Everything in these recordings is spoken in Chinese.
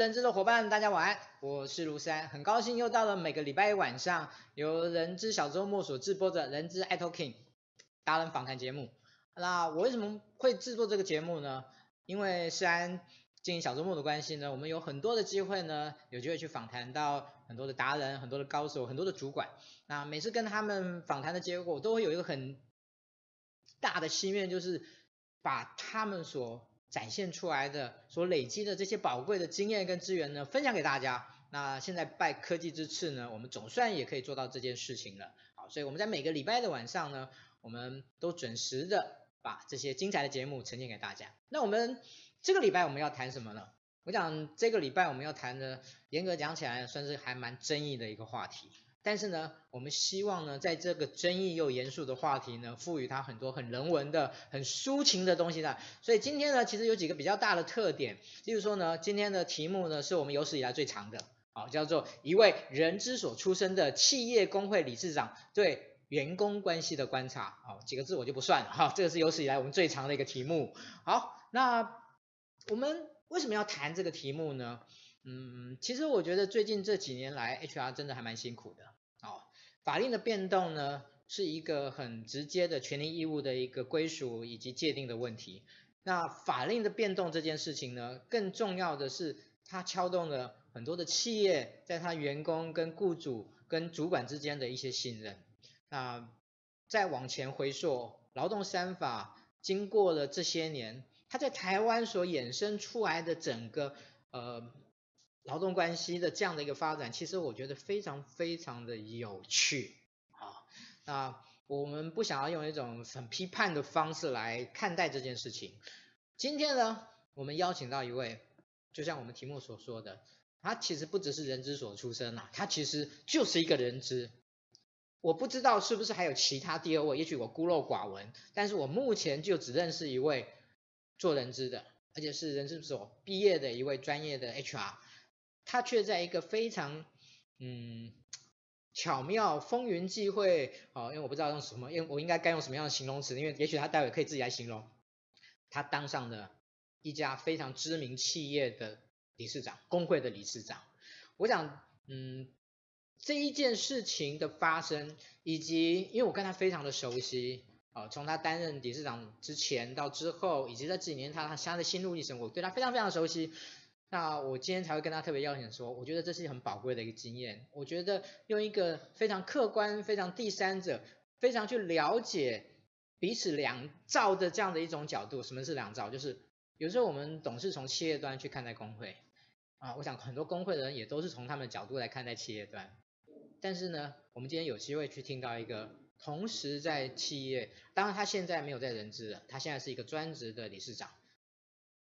人资的伙伴，大家晚安，我是卢山，很高兴又到了每个礼拜一晚上由人资小周末所制播的人资 iTalking 达人访谈节目。那我为什么会制作这个节目呢？因为虽然经营小周末的关系呢，我们有很多的机会呢，有机会去访谈到很多的达人、很多的高手、很多的主管。那每次跟他们访谈的结果，都会有一个很大的心愿，就是把他们所展现出来的所累积的这些宝贵的经验跟资源呢，分享给大家。那现在拜科技之赐呢，我们总算也可以做到这件事情了。好，所以我们在每个礼拜的晚上呢，我们都准时的把这些精彩的节目呈现给大家。那我们这个礼拜我们要谈什么呢？我讲这个礼拜我们要谈的，严格讲起来算是还蛮争议的一个话题。但是呢，我们希望呢，在这个争议又严肃的话题呢，赋予它很多很人文的、很抒情的东西的。所以今天呢，其实有几个比较大的特点。例如说呢，今天的题目呢，是我们有史以来最长的，好，叫做一位人之所出身的企业工会理事长对员工关系的观察。好，几个字我就不算了哈，这个是有史以来我们最长的一个题目。好，那我们为什么要谈这个题目呢？嗯，其实我觉得最近这几年来，HR 真的还蛮辛苦的。哦，法令的变动呢，是一个很直接的权利义务的一个归属以及界定的问题。那法令的变动这件事情呢，更重要的是，它敲动了很多的企业在他员工跟雇主跟主管之间的一些信任。那再往前回溯，劳动三法经过了这些年，它在台湾所衍生出来的整个呃。劳动关系的这样的一个发展，其实我觉得非常非常的有趣啊。那我们不想要用一种很批判的方式来看待这件事情。今天呢，我们邀请到一位，就像我们题目所说的，他其实不只是人之所出身啊，他其实就是一个人资。我不知道是不是还有其他第二位，也许我孤陋寡闻，但是我目前就只认识一位做人资的，而且是人资所毕业的一位专业的 HR。他却在一个非常嗯巧妙、风云际会，哦，因为我不知道用什么，因为我应该该用什么样的形容词，因为也许他待会可以自己来形容。他当上了一家非常知名企业的理事长，工会的理事长。我想，嗯，这一件事情的发生，以及因为我跟他非常的熟悉，哦，从他担任理事长之前到之后，以及这几年他他他的心路历程，我对他非常非常熟悉。那我今天才会跟他特别邀请说，我觉得这是很宝贵的一个经验。我觉得用一个非常客观、非常第三者、非常去了解彼此两造的这样的一种角度，什么是两造？就是有时候我们总是从企业端去看待工会啊，我想很多工会的人也都是从他们的角度来看待企业端。但是呢，我们今天有机会去听到一个同时在企业，当然他现在没有在人资了，他现在是一个专职的理事长。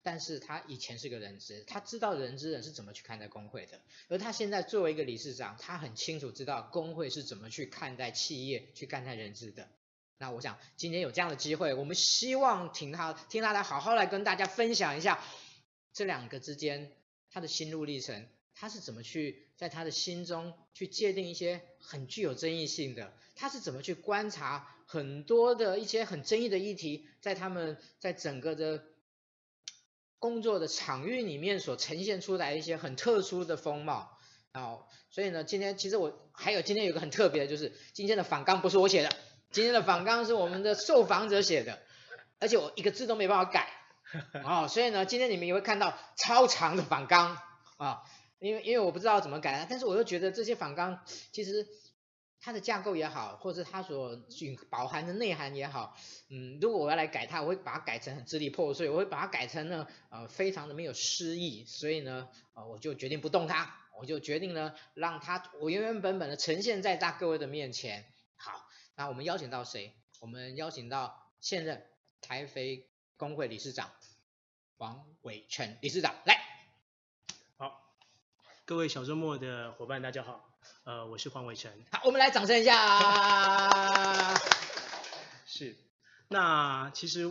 但是他以前是个人资，他知道人资人是怎么去看待工会的，而他现在作为一个理事长，他很清楚知道工会是怎么去看待企业、去看待人资的。那我想今天有这样的机会，我们希望听他听他来好好来跟大家分享一下这两个之间他的心路历程，他是怎么去在他的心中去界定一些很具有争议性的，他是怎么去观察很多的一些很争议的议题，在他们在整个的。工作的场域里面所呈现出来一些很特殊的风貌，哦，所以呢，今天其实我还有今天有个很特别的，就是今天的访纲不是我写的，今天的访纲是我们的受访者写的，而且我一个字都没办法改，啊，所以呢，今天你们也会看到超长的访纲啊，因为因为我不知道怎么改，但是我又觉得这些访纲其实。它的架构也好，或者它所蕴包含的内涵也好，嗯，如果我要来改它，我会把它改成很支离破碎，我会把它改成呢，呃，非常的没有诗意，所以呢，呃，我就决定不动它，我就决定呢，让它我原原本本的呈现在大各位的面前。好，那我们邀请到谁？我们邀请到现任台肥工会理事长黄伟成理事长来。好，各位小周末的伙伴，大家好。呃，我是黄伟成。好，我们来掌声一下。是，那其实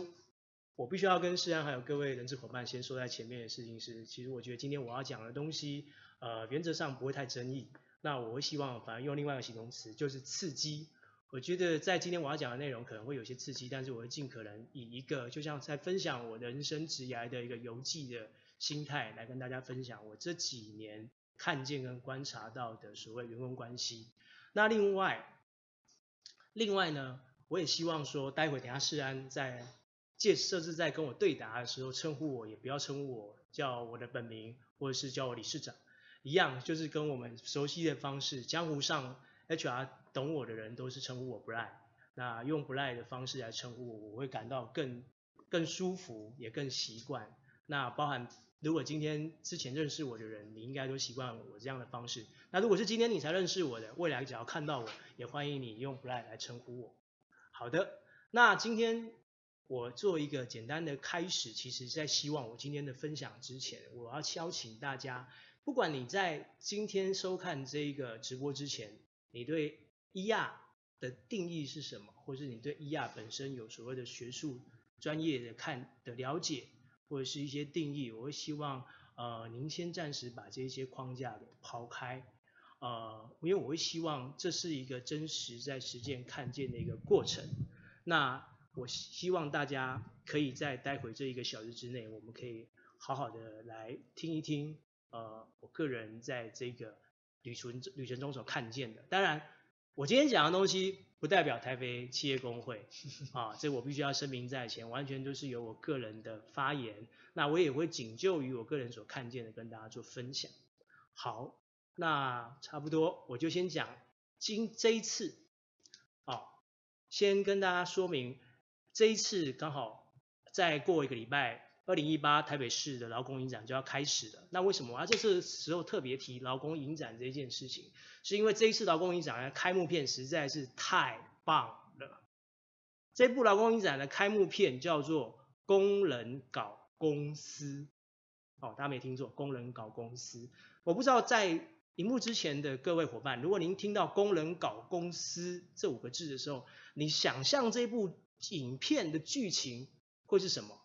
我必须要跟世安还有各位人资伙伴先说在前面的事情是，其实我觉得今天我要讲的东西，呃，原则上不会太争议。那我会希望反而用另外一个形容词，就是刺激。我觉得在今天我要讲的内容可能会有些刺激，但是我会尽可能以一个就像在分享我人生职涯的一个游记的心态来跟大家分享我这几年看见跟观察到的所谓员工关系。那另外，另外呢，我也希望说，待会等下世安在介设置在跟我对答的时候，称呼我也不要称呼我叫我的本名，或者是叫我理事长，一样就是跟我们熟悉的方式，江湖上 HR 懂我的人都是称呼我布莱那用布莱的方式来称呼我，我会感到更更舒服，也更习惯。那包含如果今天之前认识我的人，你应该都习惯我这样的方式。那如果是今天你才认识我的，未来只要看到我，也欢迎你用 Brian 来称呼我。好的，那今天我做一个简单的开始，其实在希望我今天的分享之前，我要邀请大家，不管你在今天收看这个直播之前，你对 ER 的定义是什么，或是你对 ER 本身有所谓的学术专业的看的了解，或者是一些定义，我会希望呃您先暂时把这些框架给抛开。呃，因为我会希望这是一个真实在实践看见的一个过程。那我希望大家可以在待会这一个小时之内，我们可以好好的来听一听，呃，我个人在这个旅程旅程中所看见的。当然，我今天讲的东西不代表台北企业工会 啊，这我必须要声明在前，完全都是由我个人的发言。那我也会仅就于我个人所看见的跟大家做分享。好。那差不多，我就先讲今这一次，啊，先跟大家说明，这一次刚好再过一个礼拜，二零一八台北市的劳工影展就要开始了。那为什么我要这次时候特别提劳工影展这件事情？是因为这一次劳工影展的开幕片实在是太棒了。这部劳工影展的开幕片叫做《工人搞公司》，哦，大家没听错，《工人搞公司》。我不知道在荧幕之前的各位伙伴，如果您听到“工人搞公司”这五个字的时候，你想象这部影片的剧情会是什么？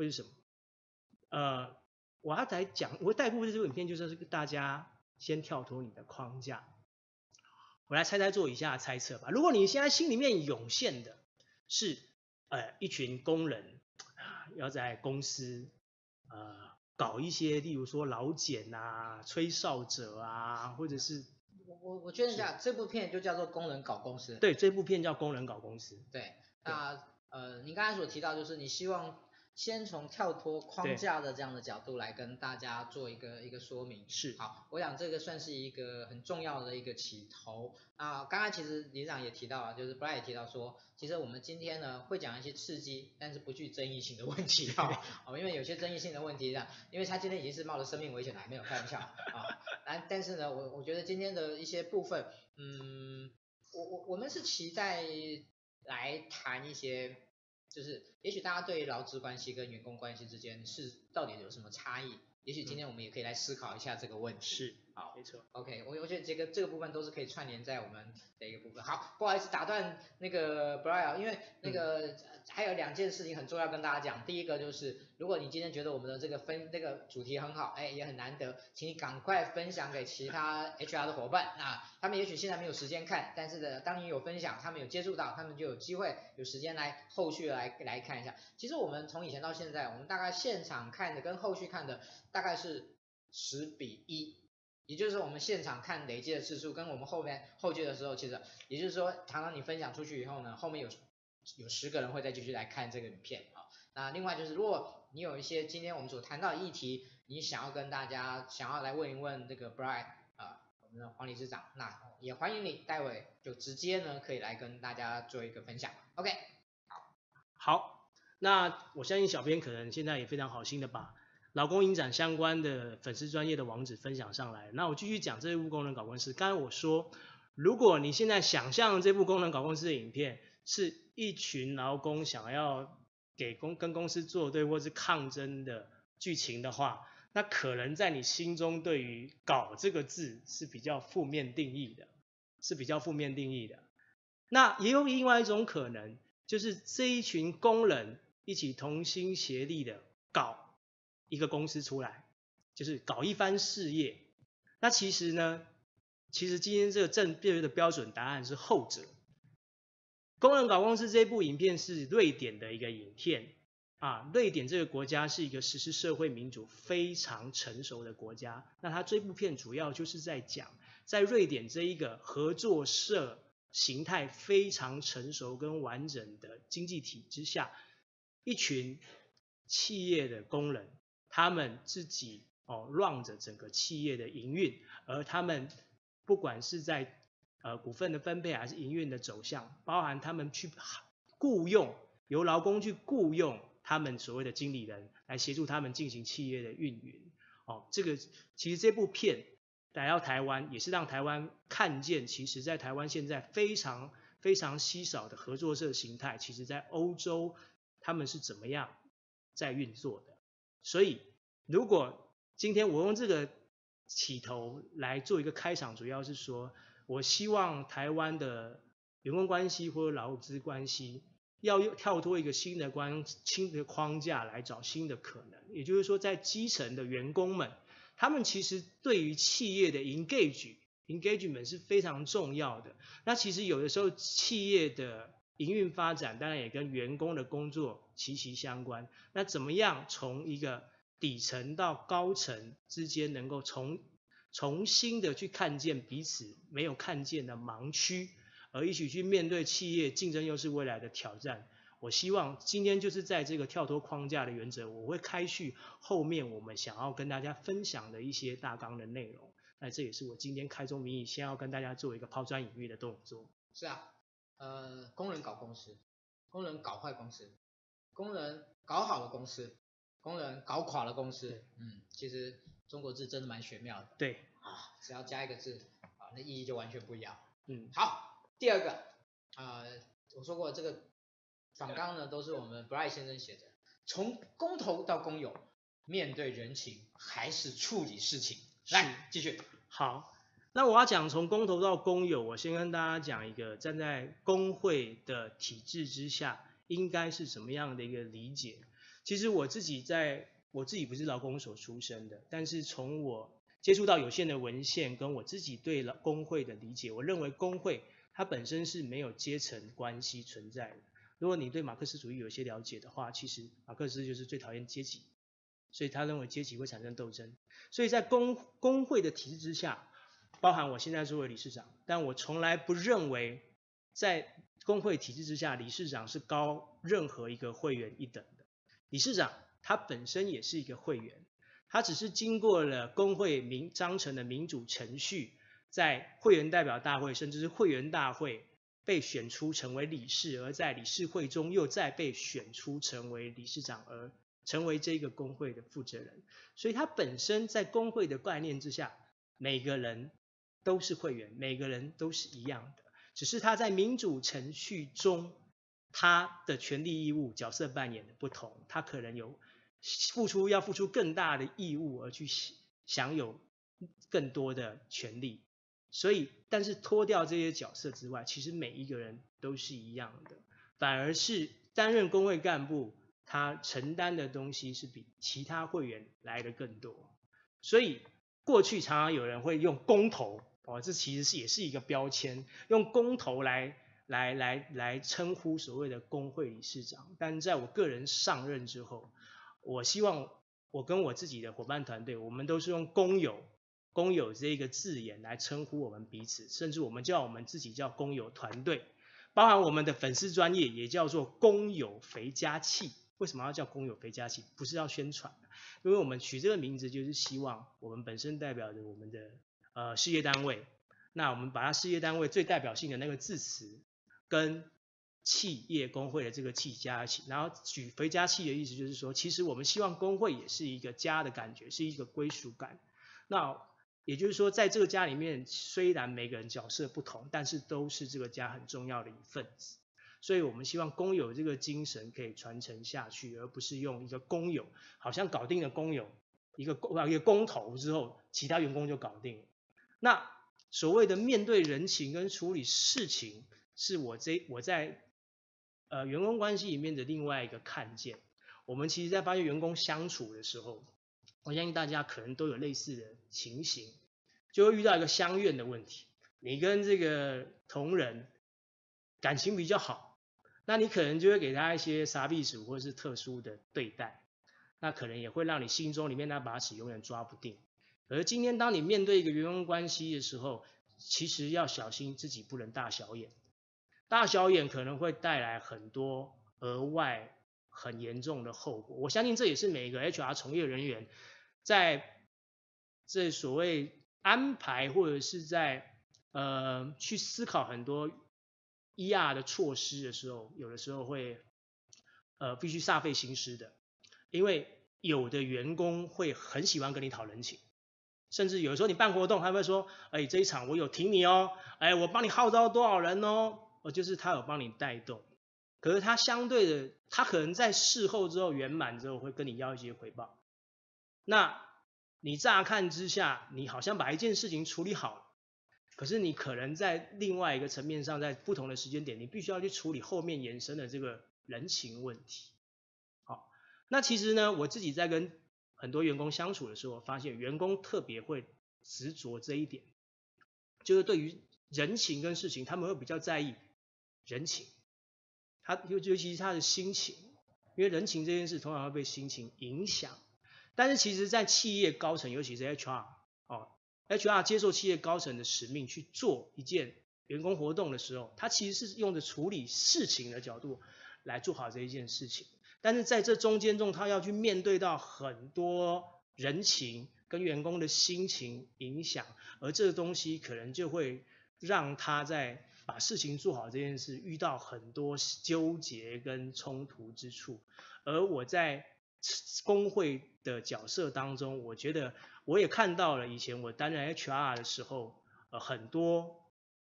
会是什么？呃，我要来讲，我带过这部影片，就是大家先跳脱你的框架，我来猜猜做以下猜测吧。如果你现在心里面涌现的是，呃，一群工人要在公司，呃。搞一些，例如说老检啊、吹哨者啊，或者是我我我确认一下，这部片就叫做《工人搞公司》。对，这部片叫《工人搞公司》。对，那呃，您刚才所提到就是你希望。先从跳脱框架的这样的角度来跟大家做一个一个说明。是。好，我想这个算是一个很重要的一个起头。啊，刚刚其实理事长也提到了，就是 Brian 也提到说，其实我们今天呢会讲一些刺激但是不具争议性的问题啊。哦，因为有些争议性的问题这样，因为他今天已经是冒着生命危险来，没有开玩笑啊。但但是呢，我我觉得今天的一些部分，嗯，我我我们是期待来谈一些。就是，也许大家对劳资关系跟员工关系之间是到底有什么差异？也许今天我们也可以来思考一下这个问题。是，好，没错。OK，我我觉得这个这个部分都是可以串联在我们的一个部分。好，不好意思打断那个 Brian，因为那个。嗯还有两件事情很重要跟大家讲，第一个就是，如果你今天觉得我们的这个分这个主题很好，哎，也很难得，请你赶快分享给其他 HR 的伙伴啊，他们也许现在没有时间看，但是呢，当你有分享，他们有接触到，他们就有机会有时间来后续来来看一下。其实我们从以前到现在，我们大概现场看的跟后续看的大概是十比一，也就是我们现场看累计的次数跟我们后面后续的时候，其实也就是说，常常你分享出去以后呢，后面有。有十个人会再继续来看这个影片啊。那另外就是，如果你有一些今天我们所谈到的议题，你想要跟大家想要来问一问这个 Brian 啊，我们的黄理事长，那也欢迎你待会就直接呢可以来跟大家做一个分享。OK，好，好，那我相信小编可能现在也非常好心的把劳工影展相关的粉丝专业的网址分享上来。那我继续讲这部工人搞公司。刚才我说，如果你现在想象这部工人搞公司的影片是。一群劳工想要给公跟公司作对或是抗争的剧情的话，那可能在你心中对于“搞”这个字是比较负面定义的，是比较负面定义的。那也有另外一种可能，就是这一群工人一起同心协力的搞一个公司出来，就是搞一番事业。那其实呢，其实今天这个正确的标准答案是后者。工人搞公司这部影片是瑞典的一个影片，啊，瑞典这个国家是一个实施社会民主非常成熟的国家。那它这部片主要就是在讲，在瑞典这一个合作社形态非常成熟跟完整的经济体之下，一群企业的工人，他们自己哦 run 着整个企业的营运，而他们不管是在呃股份的分配还是营运的走向，包含他们去雇佣由劳工去雇佣。他们所谓的经理人来协助他们进行企业的运营，哦，这个其实这部片来到台湾，也是让台湾看见，其实在台湾现在非常非常稀少的合作社形态，其实在欧洲他们是怎么样在运作的。所以，如果今天我用这个起头来做一个开场，主要是说我希望台湾的员工关系或者劳资关系。要跳脱一个新的关新的框架来找新的可能，也就是说，在基层的员工们，他们其实对于企业的 engage engagement 是非常重要的。那其实有的时候，企业的营运发展当然也跟员工的工作息息相关。那怎么样从一个底层到高层之间，能够从重新的去看见彼此没有看见的盲区？而一起去面对企业竞争又是未来的挑战。我希望今天就是在这个跳脱框架的原则，我会开序后面我们想要跟大家分享的一些大纲的内容。那这也是我今天开宗明义先要跟大家做一个抛砖引玉的动作。是啊，呃，工人搞公司，工人搞坏公司，工人搞好了公司，工人搞垮了公司。嗯，其实中国字真的蛮玄妙的。对啊，只要加一个字啊，那意义就完全不一样。嗯，好。第二个，啊、呃，我说过这个访纲呢，都是我们 Bright 先生写的。从公投到公有，面对人情还是处理事情？来，继续。好，那我要讲从公投到公有，我先跟大家讲一个站在工会的体制之下，应该是什么样的一个理解。其实我自己在，我自己不是劳工所出身的，但是从我接触到有限的文献，跟我自己对劳工会的理解，我认为工会。它本身是没有阶层关系存在的。如果你对马克思主义有一些了解的话，其实马克思就是最讨厌阶级，所以他认为阶级会产生斗争。所以在工工会的体制之下，包含我现在作为理事长，但我从来不认为在工会体制之下，理事长是高任何一个会员一等的。理事长他本身也是一个会员，他只是经过了工会民章程的民主程序。在会员代表大会，甚至是会员大会被选出成为理事，而在理事会中又再被选出成为理事长，而成为这个工会的负责人。所以，他本身在工会的概念之下，每个人都是会员，每个人都是一样的。只是他在民主程序中，他的权利义务、角色扮演的不同，他可能有付出要付出更大的义务，而去享有更多的权利。所以，但是脱掉这些角色之外，其实每一个人都是一样的，反而是担任工会干部，他承担的东西是比其他会员来的更多。所以，过去常常有人会用公投，哦，这其实是也是一个标签，用公投来来来来称呼所谓的工会理事长。但在我个人上任之后，我希望我跟我自己的伙伴团队，我们都是用公有。工友这一个字眼来称呼我们彼此，甚至我们叫我们自己叫工友团队，包含我们的粉丝专业也叫做工友肥家气。为什么要叫工友肥家气？不是要宣传，因为我们取这个名字就是希望我们本身代表着我们的呃事业单位，那我们把它事业单位最代表性的那个字词跟企业工会的这个气加起，然后举肥家气的意思就是说，其实我们希望工会也是一个家的感觉，是一个归属感。那也就是说，在这个家里面，虽然每个人角色不同，但是都是这个家很重要的一份子。所以我们希望工友这个精神可以传承下去，而不是用一个公有，好像搞定了公有一个公一个公投之后，其他员工就搞定了。那所谓的面对人情跟处理事情，是我这我在呃员工关系里面的另外一个看见。我们其实在发现员工相处的时候。我相信大家可能都有类似的情形，就会遇到一个相怨的问题。你跟这个同仁感情比较好，那你可能就会给他一些撒币鼠或者是特殊的对待，那可能也会让你心中里面那把尺永远抓不定。而今天当你面对一个员工关系的时候，其实要小心自己不能大小眼，大小眼可能会带来很多额外很严重的后果。我相信这也是每一个 HR 从业人员在这所谓安排或者是在呃去思考很多 ER 的措施的时候，有的时候会呃必须煞费心思的，因为有的员工会很喜欢跟你讨人情。甚至有时候你办活动，他会说，哎，这一场我有挺你哦，哎，我帮你号召多少人哦，哦就是他有帮你带动。可是他相对的，他可能在事后之后圆满之后，会跟你要一些回报。那你乍看之下，你好像把一件事情处理好了，可是你可能在另外一个层面上，在不同的时间点，你必须要去处理后面延伸的这个人情问题。好，那其实呢，我自己在跟很多员工相处的时候，我发现员工特别会执着这一点，就是对于人情跟事情，他们会比较在意人情，他尤尤其是他的心情，因为人情这件事通常会被心情影响。但是其实，在企业高层，尤其是 HR 哦，HR 接受企业高层的使命去做一件员工活动的时候，他其实是用着处理事情的角度来做好这一件事情。但是在这中间中，他要去面对到很多人情跟员工的心情影响，而这个东西可能就会让他在把事情做好这件事遇到很多纠结跟冲突之处。而我在工会的角色当中，我觉得我也看到了以前我担任 HR 的时候，呃，很多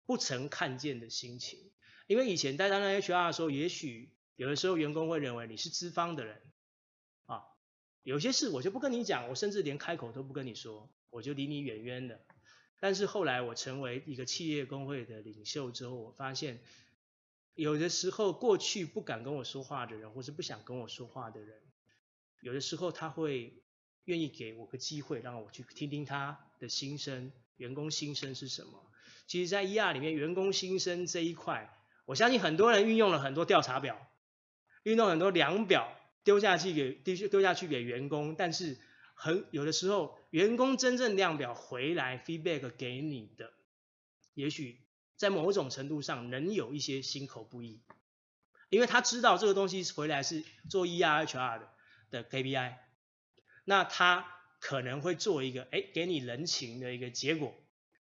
不曾看见的心情。因为以前在担任 HR 的时候，也许。有的时候，员工会认为你是资方的人，啊，有些事我就不跟你讲，我甚至连开口都不跟你说，我就离你远远的。但是后来我成为一个企业工会的领袖之后，我发现，有的时候过去不敢跟我说话的人，或是不想跟我说话的人，有的时候他会愿意给我个机会，让我去听听他的心声，员工心声是什么。其实，在 ER 里面，员工心声这一块，我相信很多人运用了很多调查表。运用很多量表丢下去给丢丢下去给员工，但是很有的时候，员工真正量表回来 feedback 给你的，也许在某种程度上能有一些心口不一，因为他知道这个东西回来是做 ERHR 的的 KPI，那他可能会做一个哎给你人情的一个结果，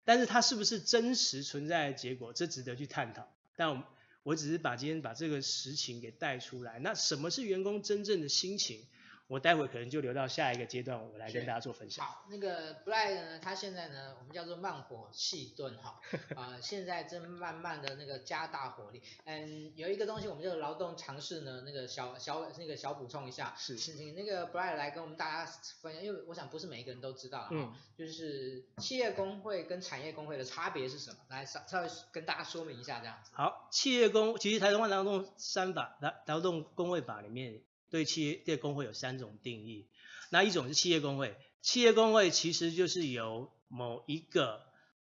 但是他是不是真实存在的结果，这值得去探讨，但我。我只是把今天把这个实情给带出来。那什么是员工真正的心情？我待会可能就留到下一个阶段，我来跟大家做分享。好，那个 Brian 呢，他现在呢，我们叫做慢火细炖哈，啊、呃，现在正慢慢的那个加大火力。嗯，有一个东西我们就劳动尝试呢，那个小小那个小补充一下，是，请那个 Brian 来跟我们大家分享，因为我想不是每一个人都知道，嗯，就是企业工会跟产业工会的差别是什么？来稍稍微跟大家说明一下这样子。好，企业工其实台湾劳动三法劳劳动工会法里面。对企业对工会有三种定义，那一种是企业工会，企业工会其实就是由某一个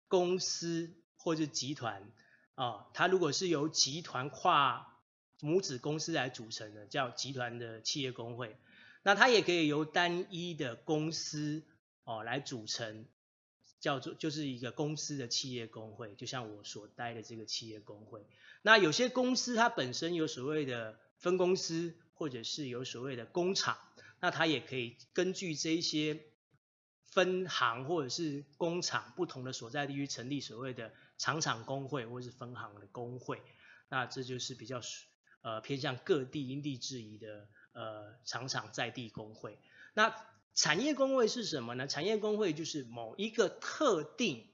公司或者集团啊，它如果是由集团跨母子公司来组成的，叫集团的企业工会。那它也可以由单一的公司哦来组成，叫做就是一个公司的企业工会，就像我所待的这个企业工会。那有些公司它本身有所谓的分公司。或者是有所谓的工厂，那他也可以根据这一些分行或者是工厂不同的所在地区成立所谓的厂厂工会或者是分行的工会，那这就是比较呃偏向各地因地制宜的呃厂厂在地工会。那产业工会是什么呢？产业工会就是某一个特定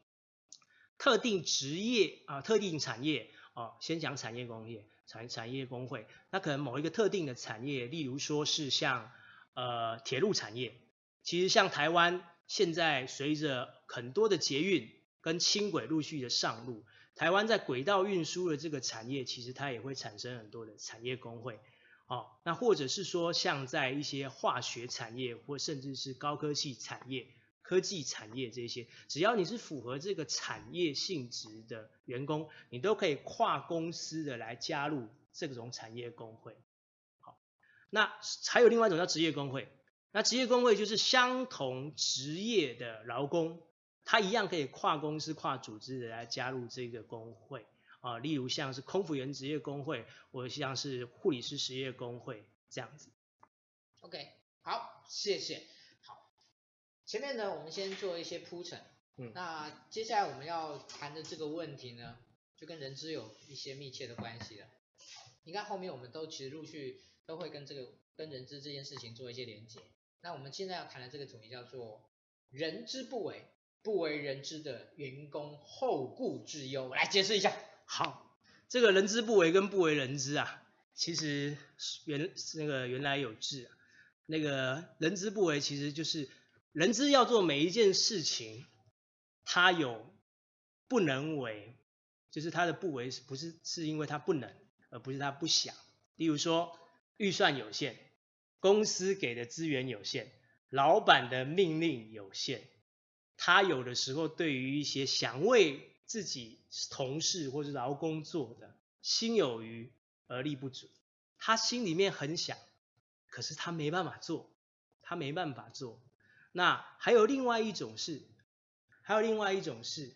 特定职业啊、特定产业啊、先讲产业工业。产产业工会，那可能某一个特定的产业，例如说是像呃铁路产业，其实像台湾现在随着很多的捷运跟轻轨陆续的上路，台湾在轨道运输的这个产业，其实它也会产生很多的产业工会。哦，那或者是说像在一些化学产业或甚至是高科技产业，科技产业这些，只要你是符合这个产业性质的员工，你都可以跨公司的来加入这种产业工会。好，那还有另外一种叫职业工会，那职业工会就是相同职业的劳工，他一样可以跨公司、跨组织的来加入这个工会啊，例如像是空服员职业工会，或者像是护理师实业工会这样子。OK，好，谢谢。好，前面呢，我们先做一些铺陈。嗯，那接下来我们要谈的这个问题呢，就跟人资有一些密切的关系了。你看后面我们都其实陆续都会跟这个跟人资这件事情做一些连接。那我们现在要谈的这个主题叫做人之不为，不为人知的员工后顾之忧。我来解释一下。好，这个人之不为跟不为人知啊，其实原那个原来有志啊。那个人之不为，其实就是人资要做每一件事情，他有不能为，就是他的不为不是是因为他不能，而不是他不想。例如说预算有限，公司给的资源有限，老板的命令有限，他有的时候对于一些想为自己同事或者劳工做的，心有余而力不足，他心里面很想。可是他没办法做，他没办法做。那还有另外一种是，还有另外一种是，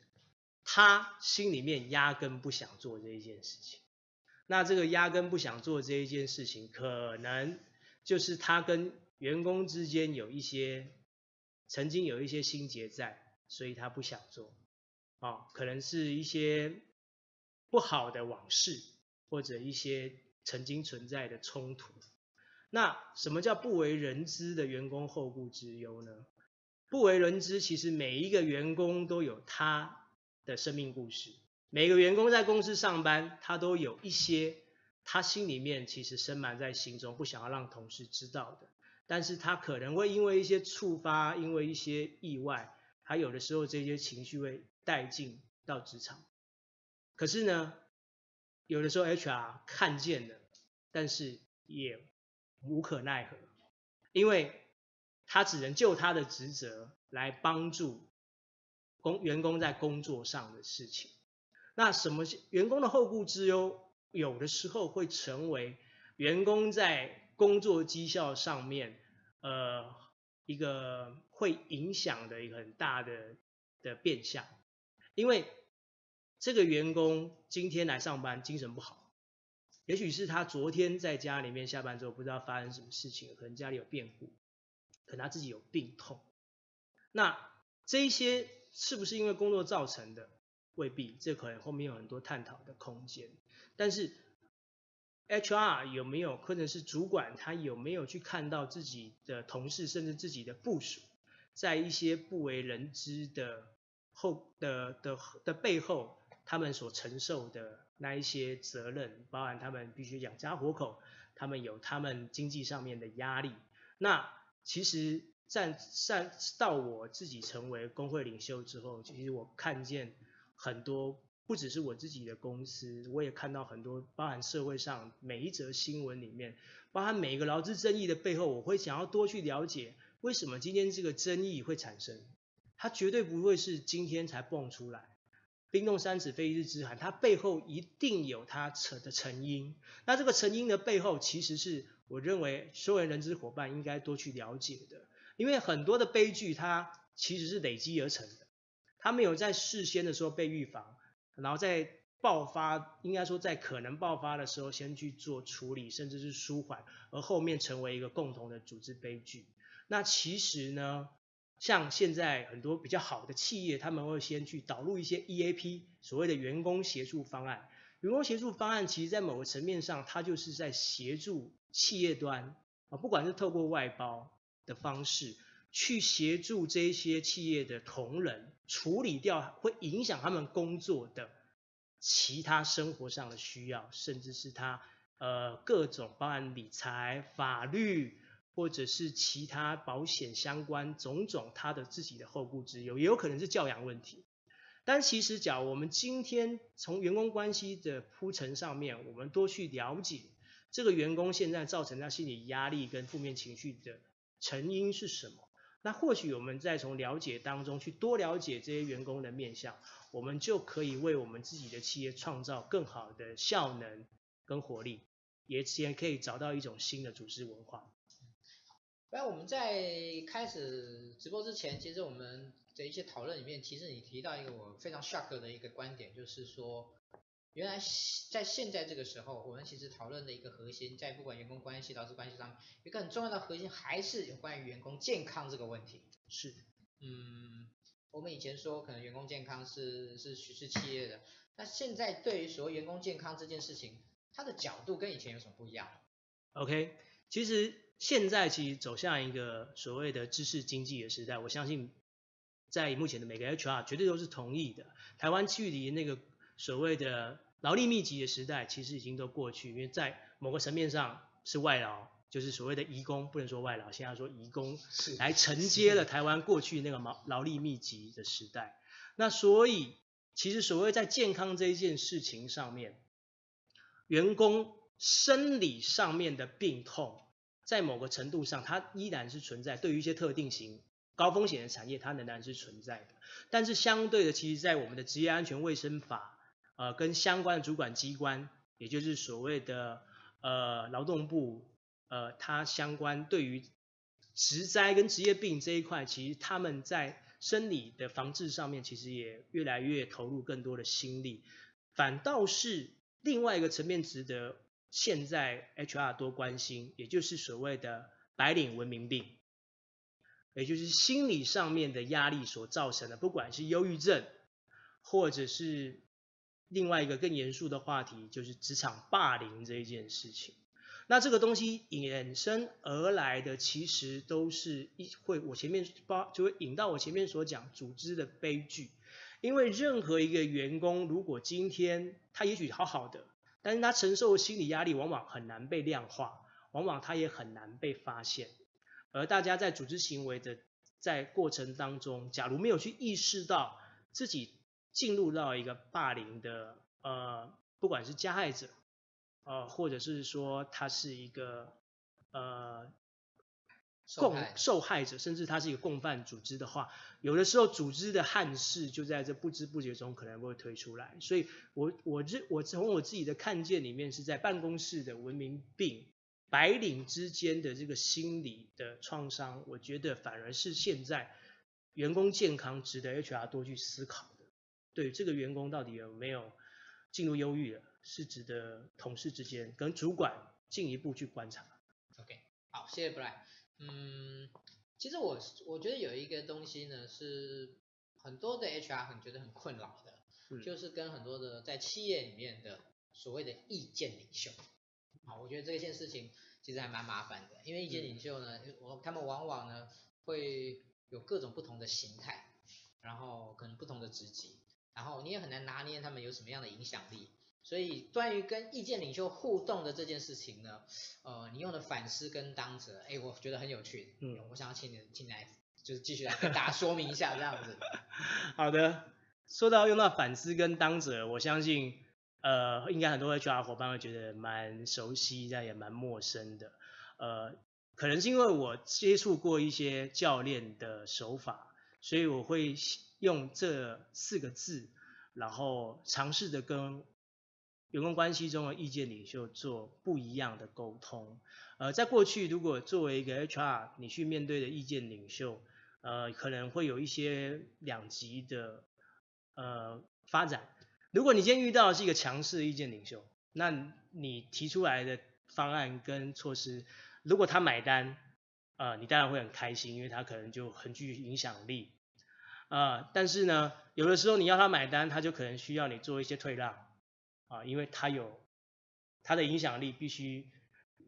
他心里面压根不想做这一件事情。那这个压根不想做这一件事情，可能就是他跟员工之间有一些曾经有一些心结在，所以他不想做。哦，可能是一些不好的往事，或者一些曾经存在的冲突。那什么叫不为人知的员工后顾之忧呢？不为人知，其实每一个员工都有他的生命故事。每个员工在公司上班，他都有一些他心里面其实深埋在心中，不想要让同事知道的。但是他可能会因为一些触发，因为一些意外，他有的时候这些情绪会带进到职场。可是呢，有的时候 HR 看见了，但是也无可奈何，因为他只能就他的职责来帮助工员工在工作上的事情。那什么员工的后顾之忧，有的时候会成为员工在工作绩效上面，呃，一个会影响的一个很大的的变相。因为这个员工今天来上班精神不好。也许是他昨天在家里面下班之后不知道发生什么事情，可能家里有变故，可能他自己有病痛。那这一些是不是因为工作造成的？未必，这可能后面有很多探讨的空间。但是 HR 有没有，可能是主管他有没有去看到自己的同事，甚至自己的部属，在一些不为人知的后的的，的背后，他们所承受的。那一些责任，包含他们必须养家活口，他们有他们经济上面的压力。那其实在在到我自己成为工会领袖之后，其实我看见很多，不只是我自己的公司，我也看到很多，包含社会上每一则新闻里面，包含每一个劳资争议的背后，我会想要多去了解，为什么今天这个争议会产生？它绝对不会是今天才蹦出来。冰冻三尺非一日之寒，它背后一定有它扯的成因。那这个成因的背后，其实是我认为所有人资伙伴应该多去了解的。因为很多的悲剧，它其实是累积而成的，它没有在事先的时候被预防，然后在爆发，应该说在可能爆发的时候先去做处理，甚至是舒缓，而后面成为一个共同的组织悲剧。那其实呢？像现在很多比较好的企业，他们会先去导入一些 EAP，所谓的员工协助方案。员工协助方案，其实在某个层面上，它就是在协助企业端啊，不管是透过外包的方式，去协助这些企业的同仁处理掉会影响他们工作的其他生活上的需要，甚至是他呃各种包含理财、法律。或者是其他保险相关种种，他的自己的后顾之忧，也有可能是教养问题。但其实，假如我们今天从员工关系的铺陈上面，我们多去了解这个员工现在造成他心理压力跟负面情绪的成因是什么，那或许我们再从了解当中去多了解这些员工的面相，我们就可以为我们自己的企业创造更好的效能跟活力，也先可以找到一种新的组织文化。那我们在开始直播之前，其实我们的一些讨论里面，其实你提到一个我非常 shock 的一个观点，就是说，原来在现在这个时候，我们其实讨论的一个核心，在不管员工关系、劳资关系上面，一个很重要的核心还是有关于员工健康这个问题。是，嗯，我们以前说可能员工健康是是是企业的，那现在对于所谓员工健康这件事情，它的角度跟以前有什么不一样？OK，其实。现在其实走向一个所谓的知识经济的时代，我相信在目前的每个 HR 绝对都是同意的。台湾距离那个所谓的劳力密集的时代，其实已经都过去，因为在某个层面上是外劳，就是所谓的移工，不能说外劳，现在说移工，来承接了台湾过去那个劳劳力密集的时代。那所以，其实所谓在健康这一件事情上面，员工生理上面的病痛。在某个程度上，它依然是存在。对于一些特定型高风险的产业，它仍然是存在的。但是相对的，其实，在我们的职业安全卫生法，呃，跟相关的主管机关，也就是所谓的呃劳动部，呃，它相关对于职灾跟职业病这一块，其实他们在生理的防治上面，其实也越来越投入更多的心力。反倒是另外一个层面值得。现在 HR 多关心，也就是所谓的白领文明病，也就是心理上面的压力所造成的，不管是忧郁症，或者是另外一个更严肃的话题，就是职场霸凌这一件事情。那这个东西衍生而来的，其实都是一会我前面包就会引到我前面所讲组织的悲剧，因为任何一个员工，如果今天他也许好好的。但是他承受的心理压力往往很难被量化，往往他也很难被发现。而大家在组织行为的在过程当中，假如没有去意识到自己进入到一个霸凌的呃，不管是加害者，呃，或者是说他是一个呃。共受害者，甚至他是一个共犯组织的话，有的时候组织的憾事就在这不知不觉中可能会推出来。所以我我认我从我自己的看见里面，是在办公室的文明病，白领之间的这个心理的创伤，我觉得反而是现在员工健康值得 HR 多去思考的。对这个员工到底有没有进入忧郁了，是值得同事之间跟主管进一步去观察。OK，好，谢谢 Brian。嗯，其实我我觉得有一个东西呢，是很多的 HR 很觉得很困扰的，嗯，就是跟很多的在企业里面的所谓的意见领袖，啊，我觉得这件事情其实还蛮麻烦的，因为意见领袖呢，我，嗯，他们往往呢会有各种不同的形态，然后可能不同的职级，然后你也很难拿捏他们有什么样的影响力。所以，关于跟意见领袖互动的这件事情呢，呃，你用的反思跟当责，哎，我觉得很有趣。嗯，我想要请你进来，就是继续来跟大家说明一下这样子。好的，说到用到反思跟当责，我相信，呃，应该很多 HR 伙伴会觉得蛮熟悉，但也蛮陌生的。呃，可能是因为我接触过一些教练的手法，所以我会用这四个字，然后尝试着跟。员工关系中的意见领袖做不一样的沟通，呃，在过去，如果作为一个 HR，你去面对的意见领袖，呃，可能会有一些两极的呃发展。如果你今天遇到的是一个强势的意见领袖，那你提出来的方案跟措施，如果他买单，呃，你当然会很开心，因为他可能就很具影响力，呃，但是呢，有的时候你要他买单，他就可能需要你做一些退让。啊，因为他有他的影响力，必须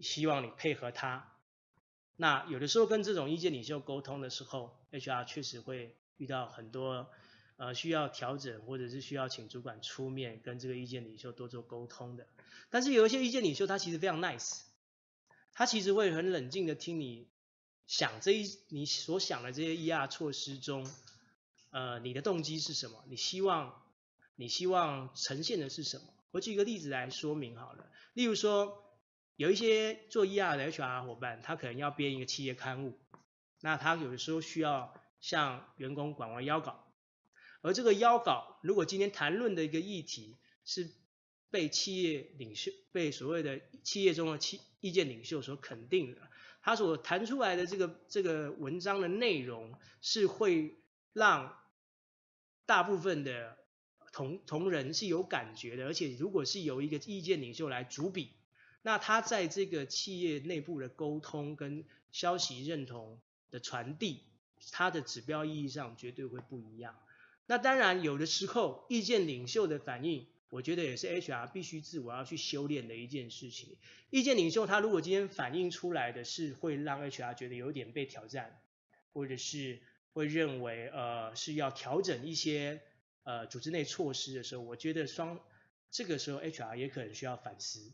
希望你配合他。那有的时候跟这种意见领袖沟通的时候，HR 确实会遇到很多呃需要调整，或者是需要请主管出面跟这个意见领袖多做沟通的。但是有一些意见领袖他其实非常 nice，他其实会很冷静的听你想这一你所想的这些 ER 措施中，呃，你的动机是什么？你希望你希望呈现的是什么？我举个例子来说明好了，例如说，有一些做 ER 的 HR 伙伴，他可能要编一个企业刊物，那他有的时候需要向员工管完邀稿，而这个邀稿如果今天谈论的一个议题是被企业领袖、被所谓的企业中的企意见领袖所肯定的，他所谈出来的这个这个文章的内容是会让大部分的同同仁是有感觉的，而且如果是由一个意见领袖来主笔，那他在这个企业内部的沟通跟消息认同的传递，他的指标意义上绝对会不一样。那当然有的时候意见领袖的反应。我觉得也是 HR 必须自我要去修炼的一件事情。意见领袖他如果今天反映出来的是会让 HR 觉得有点被挑战，或者是会认为呃是要调整一些呃组织内措施的时候，我觉得双这个时候 HR 也可能需要反思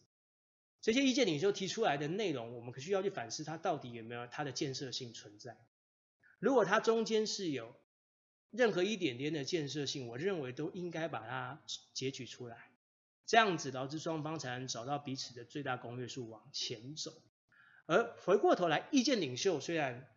这些意见领袖提出来的内容，我们可需要去反思它到底有没有它的建设性存在。如果它中间是有。任何一点点的建设性，我认为都应该把它截取出来，这样子劳资双方才能找到彼此的最大公约数往前走。而回过头来，意见领袖虽然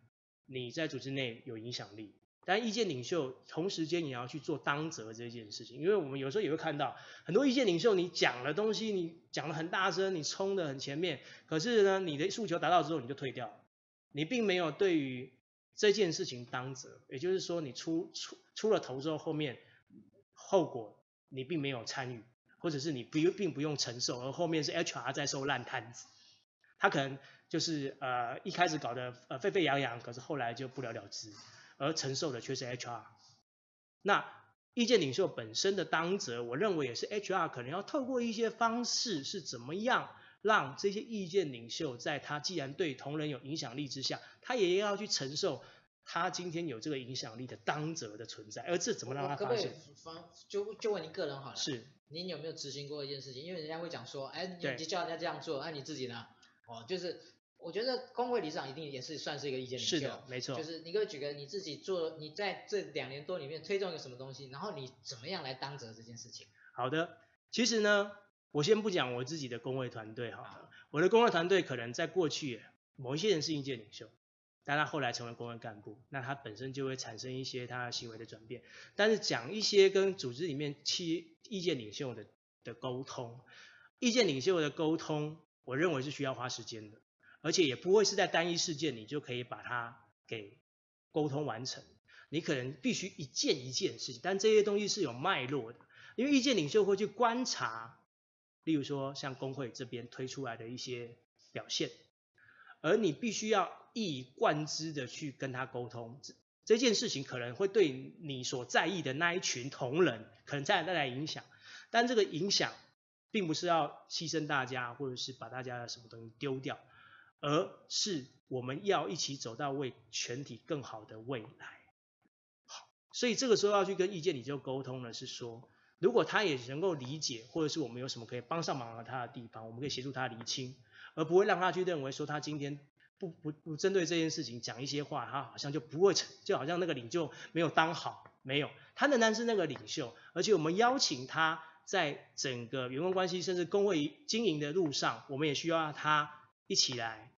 你在组织内有影响力，但意见领袖同时间也要去做当责这件事情，因为我们有时候也会看到很多意见领袖，你讲的东西你讲的很大声，你冲的很前面，可是呢，你的诉求达到之后你就退掉了，你并没有对于。这件事情当责，也就是说，你出出出了头之后，后面后果你并没有参与，或者是你不并不用承受，而后面是 HR 在收烂摊子，他可能就是呃一开始搞得呃沸沸扬扬，可是后来就不了了之，而承受的却是 HR。那意见领袖本身的当责，我认为也是 HR 可能要透过一些方式是怎么样。让这些意见领袖在他既然对同仁有影响力之下，他也要去承受他今天有这个影响力的当责的存在。而这怎么让他发现？就就问你个人好了。是。你有没有执行过一件事情？因为人家会讲说，哎，你就叫人家这样做，那你自己呢？哦，就是我觉得工会理事长一定也是算是一个意见领袖。是的，没错。就是你可以举个你自己做，你在这两年多里面推动一个什么东西，然后你怎么样来当责这件事情？好的，其实呢。我先不讲我自己的工会团队好了，我的工会团队可能在过去某一些人是意见领袖，但他后来成为工会干部，那他本身就会产生一些他行为的转变。但是讲一些跟组织里面其意见领袖的的沟通，意见领袖的沟通，我认为是需要花时间的，而且也不会是在单一事件你就可以把它给沟通完成，你可能必须一件一件事情，但这些东西是有脉络的，因为意见领袖会去观察。例如说，像工会这边推出来的一些表现，而你必须要一以贯之的去跟他沟通，这这件事情可能会对你所在意的那一群同仁可能带来影响，但这个影响并不是要牺牲大家，或者是把大家的什么东西丢掉，而是我们要一起走到为全体更好的未来。好，所以这个时候要去跟意见领袖沟通的是说。如果他也能够理解，或者是我们有什么可以帮上忙的他的地方，我们可以协助他厘清，而不会让他去认为说他今天不不不针对这件事情讲一些话，他好像就不会成，就好像那个领袖没有当好，没有，他仍然是那个领袖，而且我们邀请他在整个员工关系甚至工会经营的路上，我们也需要他一起来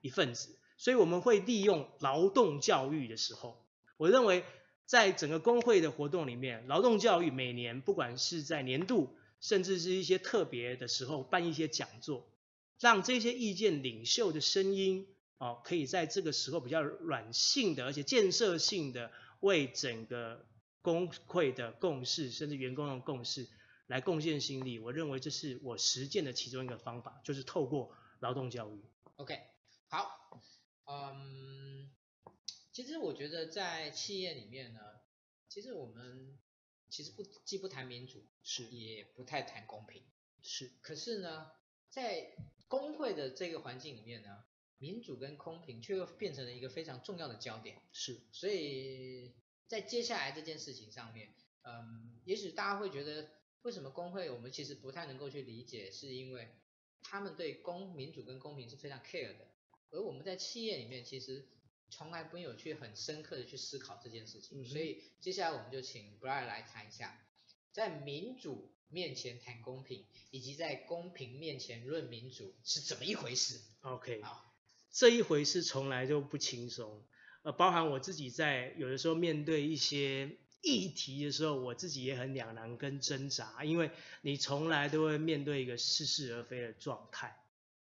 一份子，所以我们会利用劳动教育的时候，我认为。在整个工会的活动里面，劳动教育每年不管是在年度，甚至是一些特别的时候办一些讲座，让这些意见领袖的声音，哦，可以在这个时候比较软性的，而且建设性的为整个工会的共识，甚至员工的共识来贡献心力。我认为这是我实践的其中一个方法，就是透过劳动教育。OK，好，嗯。其实我觉得在企业里面呢，其实我们其实不既不谈民主，是也不太谈公平，是。可是呢，在工会的这个环境里面呢，民主跟公平却又变成了一个非常重要的焦点。是。所以在接下来这件事情上面，嗯，也许大家会觉得，为什么工会我们其实不太能够去理解，是因为他们对公民主跟公平是非常 care 的，而我们在企业里面其实。从来没有去很深刻的去思考这件事情，嗯、所以接下来我们就请 Brian 来谈一下，在民主面前谈公平，以及在公平面前论民主是怎么一回事。OK，好，这一回事从来就不轻松。呃，包含我自己在有的时候面对一些议题的时候，我自己也很两难跟挣扎，因为你从来都会面对一个似是而非的状态，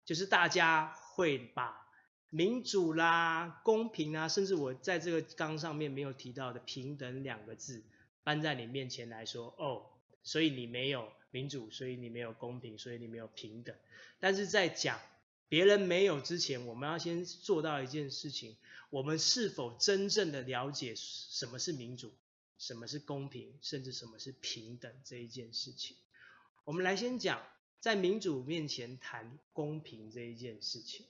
就是大家会把民主啦、公平啊，甚至我在这个纲上面没有提到的平等两个字，搬在你面前来说，哦，所以你没有民主，所以你没有公平，所以你没有平等。但是在讲别人没有之前，我们要先做到一件事情：我们是否真正的了解什么是民主，什么是公平，甚至什么是平等这一件事情？我们来先讲，在民主面前谈公平这一件事情。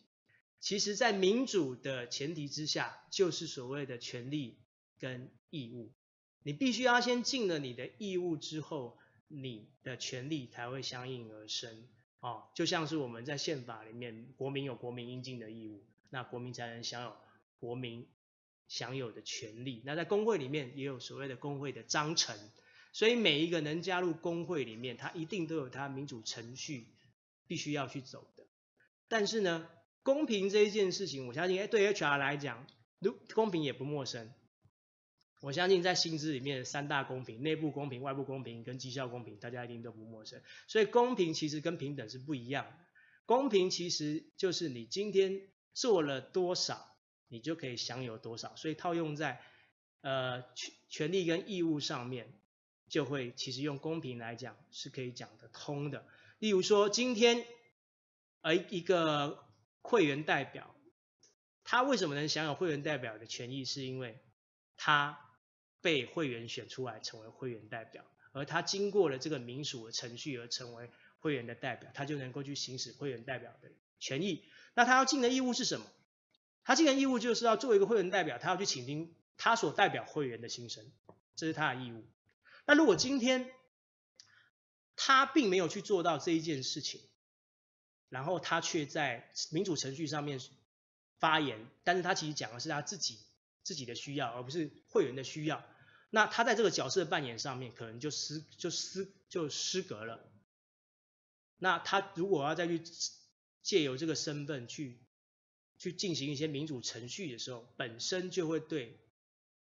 其实，在民主的前提之下，就是所谓的权利跟义务。你必须要先尽了你的义务之后，你的权利才会相应而生。哦，就像是我们在宪法里面，国民有国民应尽的义务，那国民才能享有国民享有的权利。那在公会里面也有所谓的公会的章程，所以每一个能加入公会里面，他一定都有他民主程序必须要去走的。但是呢，公平这一件事情，我相信，哎，对 HR 来讲，公平也不陌生。我相信在薪资里面，三大公平，内部公平、外部公平跟绩效公平，大家一定都不陌生。所以公平其实跟平等是不一样的。公平其实就是你今天做了多少，你就可以享有多少。所以套用在呃权权利跟义务上面，就会其实用公平来讲是可以讲得通的。例如说，今天而一个。会员代表，他为什么能享有会员代表的权益？是因为他被会员选出来成为会员代表，而他经过了这个民主的程序而成为会员的代表，他就能够去行使会员代表的权益。那他要尽的义务是什么？他尽的义务就是要作为一个会员代表，他要去倾听他所代表会员的心声，这是他的义务。那如果今天他并没有去做到这一件事情，然后他却在民主程序上面发言，但是他其实讲的是他自己自己的需要，而不是会员的需要。那他在这个角色扮演上面，可能就失就失就失格了。那他如果要再去借由这个身份去去进行一些民主程序的时候，本身就会对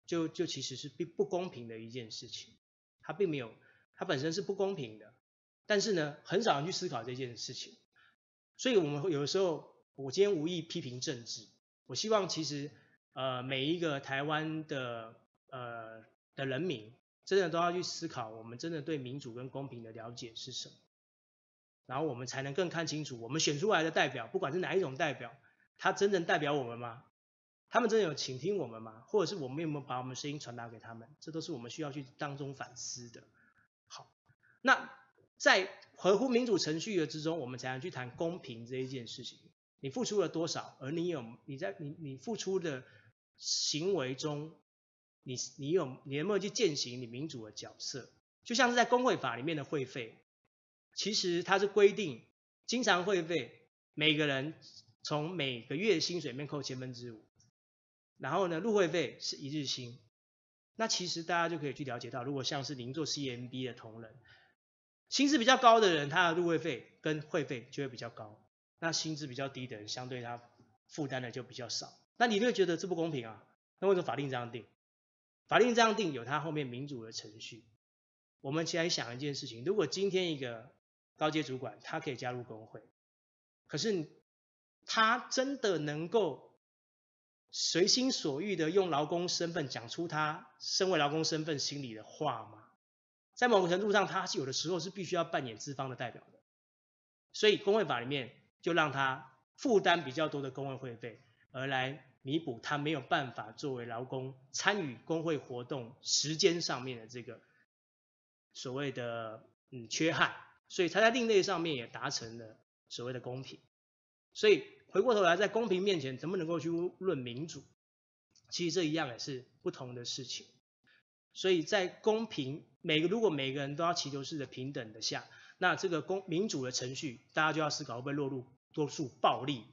就就其实是并不公平的一件事情。它并没有，它本身是不公平的，但是呢，很少人去思考这件事情。所以，我们有时候，我今天无意批评政治。我希望其实，呃，每一个台湾的呃的人民，真的都要去思考，我们真的对民主跟公平的了解是什么，然后我们才能更看清楚，我们选出来的代表，不管是哪一种代表，他真正代表我们吗？他们真的有倾听我们吗？或者是我们有没有把我们声音传达给他们？这都是我们需要去当中反思的。好，那。在合乎民主程序的之中，我们才能去谈公平这一件事情。你付出了多少，而你有你在你你付出的行为中，你你有你有没有去践行你民主的角色？就像是在公会法里面的会费，其实它是规定经常会费，每个人从每个月薪水面扣千分之五，然后呢，入会费是一日薪。那其实大家就可以去了解到，如果像是您做 CMB 的同仁。薪资比较高的人，他的入会费跟会费就会比较高。那薪资比较低的人，相对他负担的就比较少。那你会觉得这不公平啊？那为什么法令这样定？法令这样定有它后面民主的程序。我们先来想一件事情：如果今天一个高阶主管他可以加入工会，可是他真的能够随心所欲的用劳工身份讲出他身为劳工身份心里的话吗？在某个程度上，他是有的时候是必须要扮演资方的代表的，所以工会法里面就让他负担比较多的工会会费，而来弥补他没有办法作为劳工参与工会活动时间上面的这个所谓的嗯缺憾，所以他在另类上面也达成了所谓的公平。所以回过头来，在公平面前，能不能够去论民主，其实这一样也是不同的事情。所以在公平每个如果每个人都要祈求式的平等的下，那这个公民主的程序，大家就要思考会不会落入多数暴力，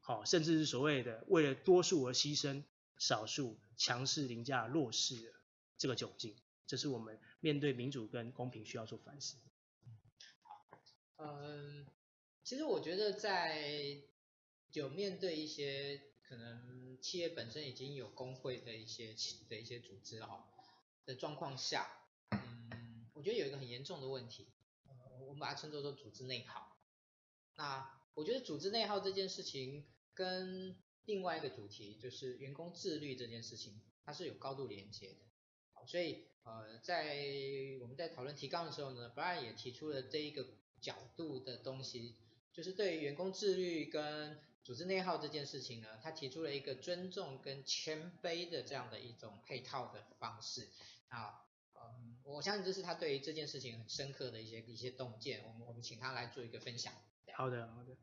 好，甚至是所谓的为了多数而牺牲少数，强势凌驾弱势的这个窘境，这是我们面对民主跟公平需要做反思。嗯，其实我觉得在有面对一些可能企业本身已经有工会的一些的一些组织哈的状况下，嗯，我觉得有一个很严重的问题，呃，我们把它称作做组织内耗。那我觉得组织内耗这件事情跟另外一个主题就是员工自律这件事情，它是有高度连接的。所以呃，在我们在讨论提纲的时候呢，Brian 也提出了这一个角度的东西，就是对于员工自律跟组织内耗这件事情呢，他提出了一个尊重跟谦卑的这样的一种配套的方式。啊，嗯，我相信这是他对于这件事情很深刻的一些一些洞见。我们我们请他来做一个分享。好的，好的。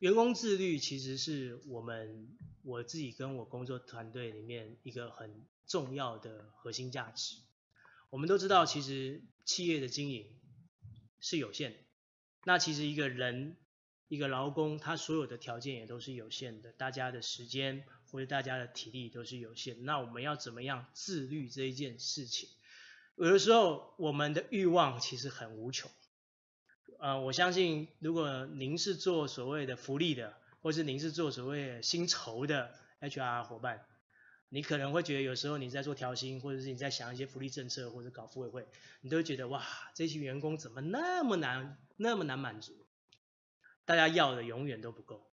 员工自律其实是我们我自己跟我工作团队里面一个很重要的核心价值。我们都知道，其实企业的经营是有限的。那其实一个人，一个劳工，他所有的条件也都是有限的。大家的时间或者大家的体力都是有限。那我们要怎么样自律这一件事情？有的时候，我们的欲望其实很无穷。呃，我相信，如果您是做所谓的福利的，或是您是做所谓薪酬的 HR 伙伴，你可能会觉得有时候你在做调薪，或者是你在想一些福利政策，或者搞福委会，你都觉得哇，这些员工怎么那么难，那么难满足？大家要的永远都不够。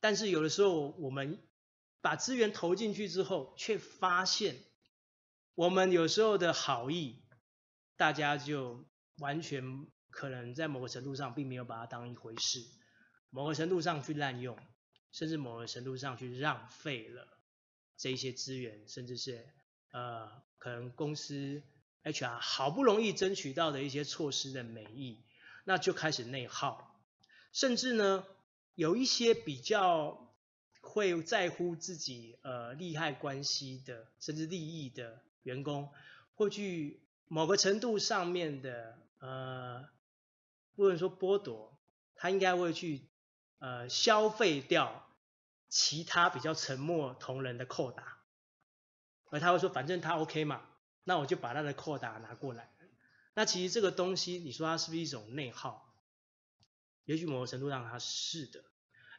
但是有的时候，我们把资源投进去之后，却发现，我们有时候的好意，大家就完全。可能在某个程度上并没有把它当一回事，某个程度上去滥用，甚至某个程度上去浪费了这一些资源，甚至是呃可能公司 HR 好不容易争取到的一些措施的美意，那就开始内耗，甚至呢有一些比较会在乎自己呃利害关系的，甚至利益的员工，会去某个程度上面的呃。不能说剥夺，他应该会去呃消费掉其他比较沉默同仁的扣打，而他会说反正他 OK 嘛，那我就把他的扣打拿过来。那其实这个东西，你说它是不是一种内耗？也许某个程度上它是的，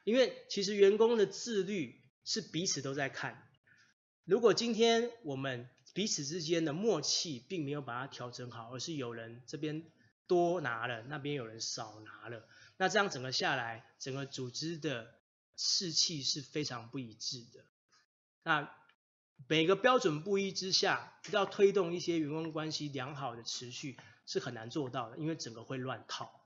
因为其实员工的自律是彼此都在看。如果今天我们彼此之间的默契并没有把它调整好，而是有人这边。多拿了，那边有人少拿了，那这样整个下来，整个组织的士气是非常不一致的。那每个标准不一之下，要推动一些员工关系良好的持续是很难做到的，因为整个会乱套，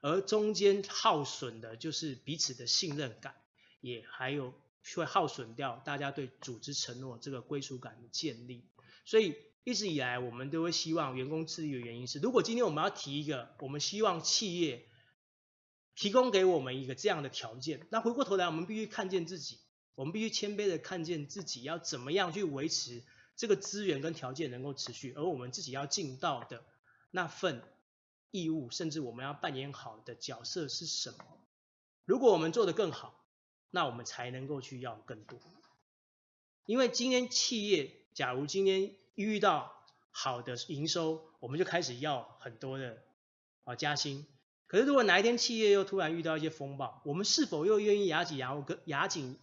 而中间耗损的就是彼此的信任感，也还有会耗损掉大家对组织承诺这个归属感的建立，所以。一直以来，我们都会希望员工自律的原因是，如果今天我们要提一个，我们希望企业提供给我们一个这样的条件，那回过头来，我们必须看见自己，我们必须谦卑的看见自己要怎么样去维持这个资源跟条件能够持续，而我们自己要尽到的那份义务，甚至我们要扮演好的角色是什么？如果我们做得更好，那我们才能够去要更多。因为今天企业，假如今天遇到好的营收，我们就开始要很多的啊加薪。可是如果哪一天企业又突然遇到一些风暴，我们是否又愿意牙紧牙根、牙紧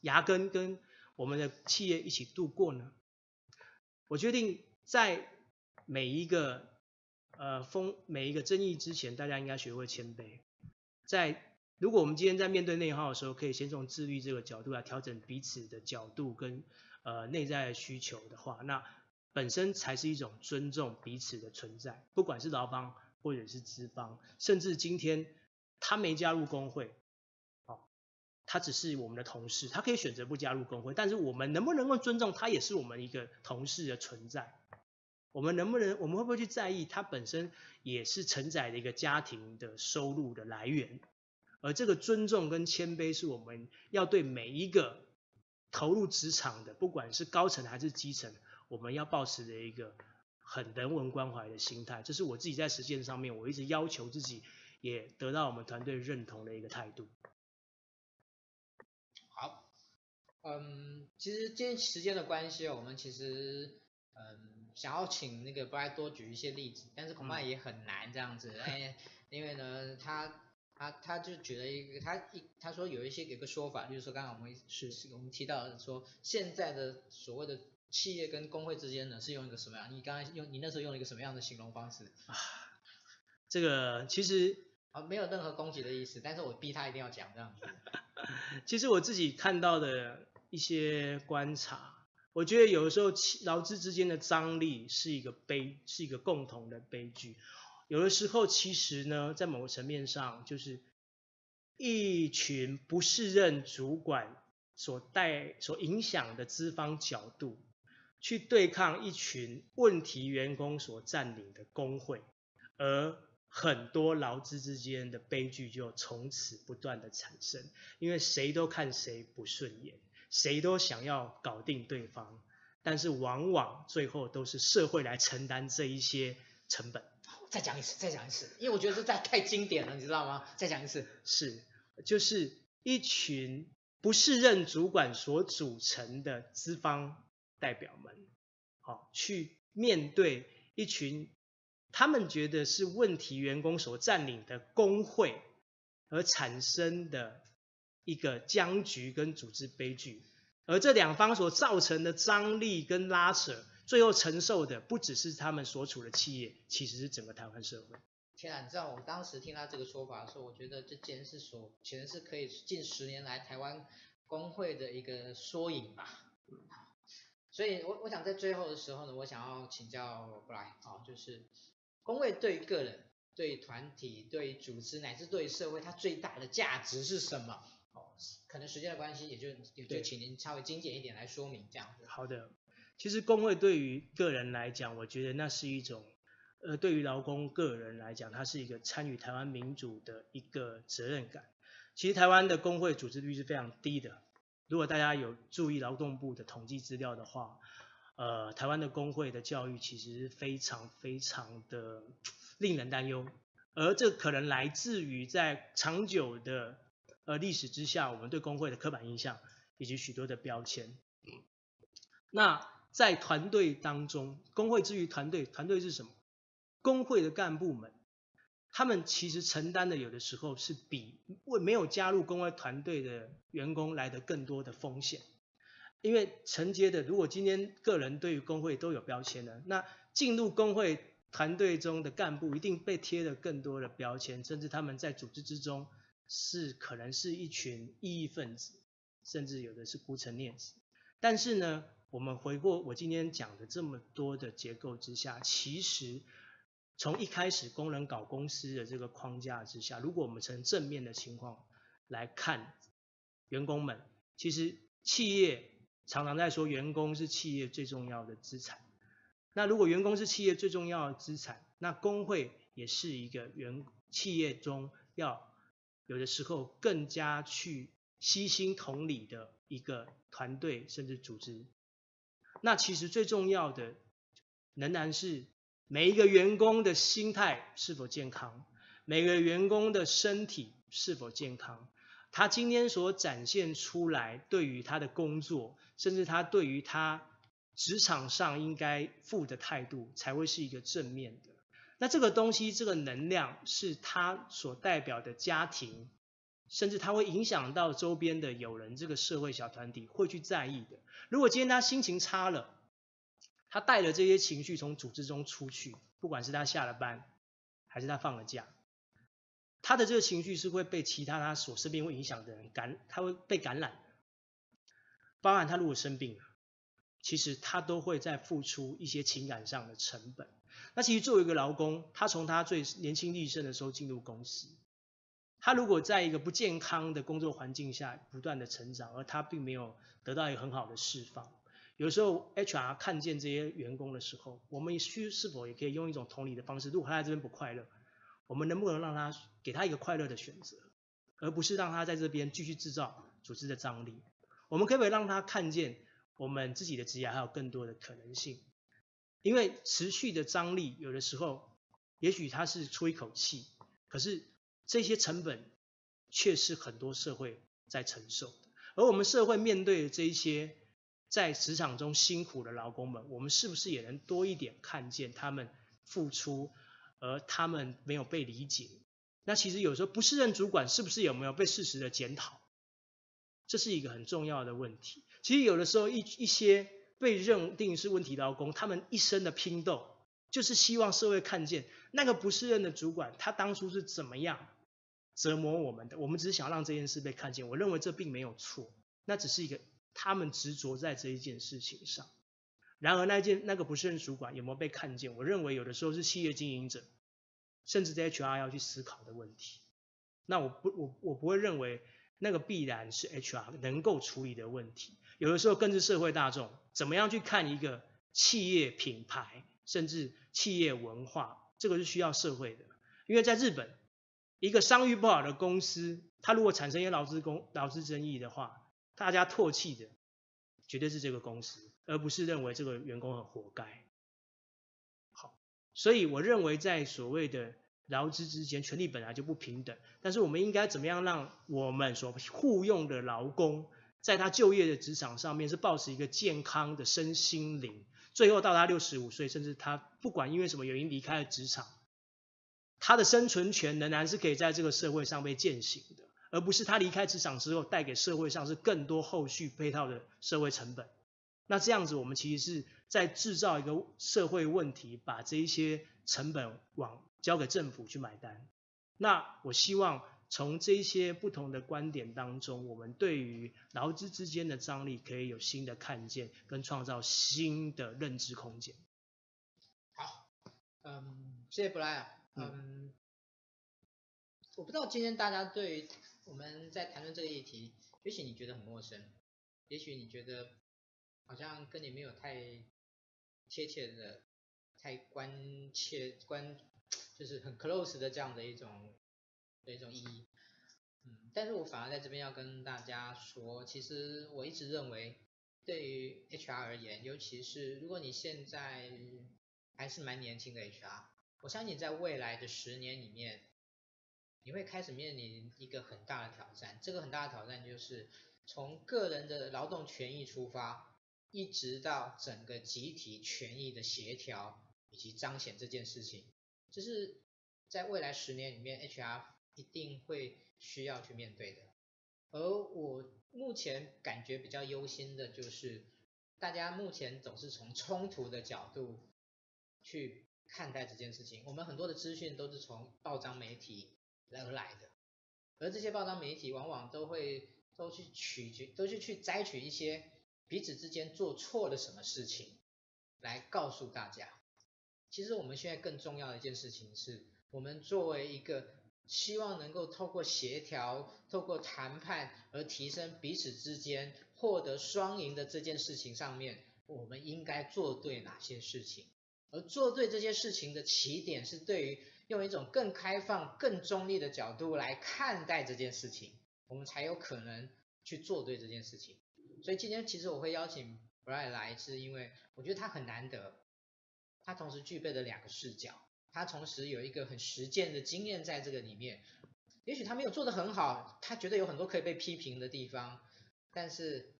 牙根跟我们的企业一起度过呢？我决定在每一个呃风每一个争议之前，大家应该学会谦卑。在如果我们今天在面对内耗的时候，可以先从自律这个角度来调整彼此的角度跟呃内在的需求的话，那。本身才是一种尊重彼此的存在，不管是劳方或者是资方，甚至今天他没加入工会，哦，他只是我们的同事，他可以选择不加入工会，但是我们能不能够尊重他，也是我们一个同事的存在。我们能不能，我们会不会去在意它本身也是承载的一个家庭的收入的来源？而这个尊重跟谦卑，是我们要对每一个投入职场的，不管是高层还是基层。我们要抱持的一个很人文关怀的心态，这是我自己在实践上面，我一直要求自己，也得到我们团队认同的一个态度。好，嗯，其实今天时间的关系，我们其实嗯想要请那个 Brian 多举一些例子，但是恐怕也很难这样子，哎，因为呢他他他就举了一个，他一他说有一些有一个说法，就是说刚刚我们是我们提到的说，现在的所谓的企业跟工会之间呢，是用一个什么样？你刚才用你那时候用了一个什么样的形容方式？啊，这个其实啊没有任何攻击的意思，但是我逼他一定要讲这样子。其实我自己看到的一些观察，我觉得有的时候劳资之间的张力是一个悲，是一个共同的悲剧。有的时候，其实呢，在某个层面上，就是一群不适任主管所带、所影响的资方角度，去对抗一群问题员工所占领的工会，而很多劳资之间的悲剧就从此不断的产生，因为谁都看谁不顺眼，谁都想要搞定对方，但是往往最后都是社会来承担这一些成本。再讲一次，再讲一次，因为我觉得这太太经典了，你知道吗？再讲一次，是，就是一群不适任主管所组成的资方代表们，好，去面对一群他们觉得是问题员工所占领的工会，而产生的一个僵局跟组织悲剧，而这两方所造成的张力跟拉扯。最后承受的不只是他们所处的企业，其实是整个台湾社会。天啊，你知道我当时听他这个说法的时候，我觉得这简直是所，简直是可以近十年来台湾工会的一个缩影吧。所以我我想在最后的时候呢，我想要请教布莱，啊，就是工会对于个人、对于团体、对于组织乃至对于社会，它最大的价值是什么？哦，可能时间的关系，也就也就请您稍微精简一点来说明这样子。好的。其实工会对于个人来讲，我觉得那是一种，呃，对于劳工个人来讲，它是一个参与台湾民主的一个责任感。其实台湾的工会组织率是非常低的。如果大家有注意劳动部的统计资料的话，呃，台湾的工会的教育其实是非常非常的令人担忧。而这可能来自于在长久的呃历史之下，我们对工会的刻板印象以及许多的标签。那在团队当中，工会之于团队，团队是什么？工会的干部们，他们其实承担的有的时候是比未没有加入工会团队的员工来的更多的风险，因为承接的，如果今天个人对于工会都有标签了，那进入工会团队中的干部一定被贴了更多的标签，甚至他们在组织之中是可能是一群异议分子，甚至有的是孤城孽子，但是呢，我们回过我今天讲的这么多的结构之下，其实从一开始工人搞公司的这个框架之下，如果我们从正面的情况来看，员工们其实企业常常在说员工是企业最重要的资产。那如果员工是企业最重要的资产，那工会也是一个员企业中要有的时候更加去悉心同理的一个团队甚至组织。那其实最重要的仍然是每一个员工的心态是否健康，每个员工的身体是否健康，他今天所展现出来对于他的工作，甚至他对于他职场上应该负的态度，才会是一个正面的。那这个东西，这个能量是他所代表的家庭。甚至他会影响到周边的友人，这个社会小团体会去在意的。如果今天他心情差了，他带了这些情绪从组织中出去，不管是他下了班，还是他放了假，他的这个情绪是会被其他他所身边会影响的人感，他会被感染。包含他如果生病了，其实他都会在付出一些情感上的成本。那其实作为一个劳工，他从他最年轻力盛的时候进入公司。他如果在一个不健康的工作环境下不断的成长，而他并没有得到一个很好的释放，有时候 HR 看见这些员工的时候，我们需是否也可以用一种同理的方式，如果他在这边不快乐，我们能不能让他给他一个快乐的选择，而不是让他在这边继续制造组织的张力？我们可不可以让他看见我们自己的职业还有更多的可能性？因为持续的张力，有的时候也许他是出一口气，可是。这些成本却是很多社会在承受的，而我们社会面对的这一些在职场中辛苦的劳工们，我们是不是也能多一点看见他们付出，而他们没有被理解，那其实有时候不适任主管是不是有没有被适时的检讨？这是一个很重要的问题。其实有的时候一一些被认定是问题劳工，他们一生的拼斗，就是希望社会看见那个不适任的主管，他当初是怎么样折磨我们的。我们只是想让这件事被看见。我认为这并没有错，那只是一个他们执着在这一件事情上。然而那件那个不适任主管有没有被看见？我认为有的时候是企业经营者，甚至在 HR 要去思考的问题。那我不我我不会认为那个必然是 HR 能够处理的问题。有的时候更是社会大众怎么样去看一个企业品牌，甚至企业文化，这个是需要社会的。因为在日本，一个商誉不好的公司，它如果产生一些劳资公劳资争议的话，大家唾弃的绝对是这个公司。而不是认为这个员工很活该。好，所以我认为在所谓的劳资之间，权利本来就不平等。但是我们应该怎么样让我们所雇用的劳工，在他就业的职场上面是保持一个健康的身心灵，最后到他六十五岁，甚至他不管因为什么原因离开了职场，他的生存权仍然是可以在这个社会上被践行的，而不是他离开职场之后带给社会上是更多后续配套的社会成本。那这样子，我们其实是在制造一个社会问题，把这一些成本往交给政府去买单。那我希望从这些不同的观点当中，我们对于劳资之间的张力可以有新的看见，跟创造新的认知空间。好，嗯，谢谢布莱尔。嗯，我不知道今天大家对于我们在谈论这个议题，也许你觉得很陌生，也许你觉得。好像跟你没有太贴切的、太关切、关，就是很 close 的这样的一种的一种意义。嗯，但是我反而在这边要跟大家说，其实我一直认为，对于 HR 而言，尤其是如果你现在还是蛮年轻的 HR，我相信在未来的十年里面，你会开始面临一个很大的挑战。这个很大的挑战就是从个人的劳动权益出发。一直到整个集体权益的协调以及彰显这件事情，这是在未来十年里面 HR 一定会需要去面对的。而我目前感觉比较忧心的就是，大家目前总是从冲突的角度去看待这件事情。我们很多的资讯都是从报章媒体而来的，而这些报章媒体往往都会都去取决，都去去摘取一些。彼此之间做错了什么事情，来告诉大家。其实我们现在更重要的一件事情是，我们作为一个希望能够透过协调、透过谈判而提升彼此之间获得双赢的这件事情上面，我们应该做对哪些事情？而做对这些事情的起点是对于用一种更开放、更中立的角度来看待这件事情，我们才有可能去做对这件事情。所以今天其实我会邀请 Brian 来，是因为我觉得他很难得，他同时具备了两个视角，他同时有一个很实践的经验在这个里面。也许他没有做得很好，他觉得有很多可以被批评的地方，但是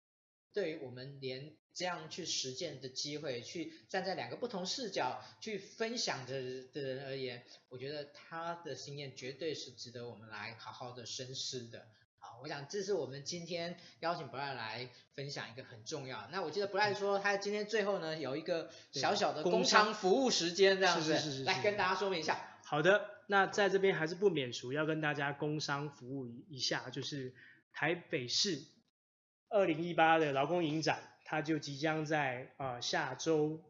对于我们连这样去实践的机会，去站在两个不同视角去分享的的人而言，我觉得他的经验绝对是值得我们来好好的深思的。我想这是我们今天邀请 Brian 来分享一个很重要。那我记得 Brian 说他今天最后呢有一个小小的工商服务时间这样子，是是是是是来跟大家说明一下。好的，那在这边还是不免俗要跟大家工商服务一下，就是台北市二零一八的劳工影展，它就即将在呃下周